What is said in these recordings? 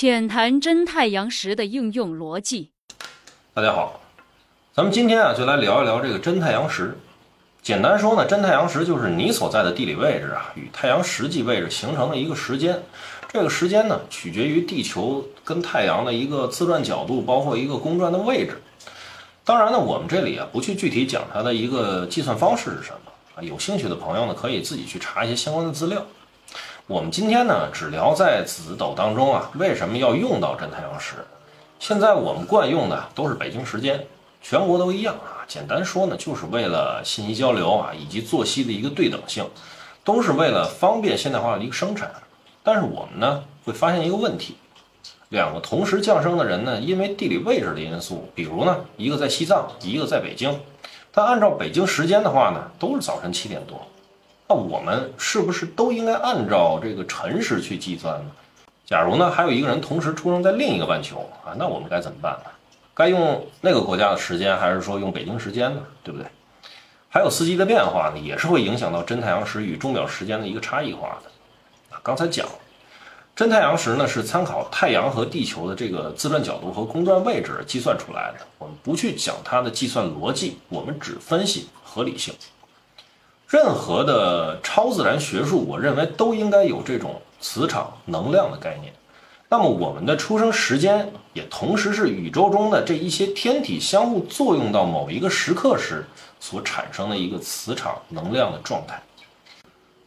浅谈真太阳石的应用逻辑。大家好，咱们今天啊就来聊一聊这个真太阳石。简单说呢，真太阳石就是你所在的地理位置啊与太阳实际位置形成的一个时间。这个时间呢取决于地球跟太阳的一个自转角度，包括一个公转的位置。当然呢，我们这里啊不去具体讲它的一个计算方式是什么啊，有兴趣的朋友呢可以自己去查一些相关的资料。我们今天呢，只聊在紫斗当中啊，为什么要用到真太阳石？现在我们惯用的都是北京时间，全国都一样啊。简单说呢，就是为了信息交流啊，以及作息的一个对等性，都是为了方便现代化的一个生产。但是我们呢，会发现一个问题：两个同时降生的人呢，因为地理位置的因素，比如呢，一个在西藏，一个在北京，但按照北京时间的话呢，都是早晨七点多。那我们是不是都应该按照这个辰时去计算呢？假如呢还有一个人同时出生在另一个半球啊，那我们该怎么办呢？该用那个国家的时间，还是说用北京时间呢？对不对？还有四季的变化呢，也是会影响到真太阳时与钟表时间的一个差异化的。啊，刚才讲，真太阳时呢是参考太阳和地球的这个自转角度和公转位置计算出来的。我们不去讲它的计算逻辑，我们只分析合理性。任何的超自然学术，我认为都应该有这种磁场能量的概念。那么，我们的出生时间也同时是宇宙中的这一些天体相互作用到某一个时刻时所产生的一个磁场能量的状态。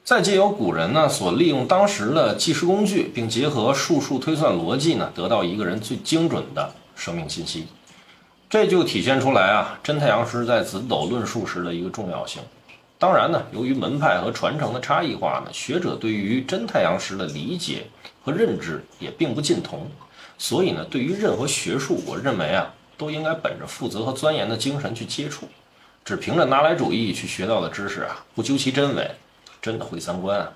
再借由古人呢所利用当时的计时工具，并结合数数推算逻辑呢，得到一个人最精准的生命信息。这就体现出来啊，真太阳石在子斗论述时的一个重要性。当然呢，由于门派和传承的差异化呢，学者对于真太阳石的理解和认知也并不尽同，所以呢，对于任何学术，我认为啊，都应该本着负责和钻研的精神去接触，只凭着拿来主义去学到的知识啊，不究其真伪，真的毁三观啊。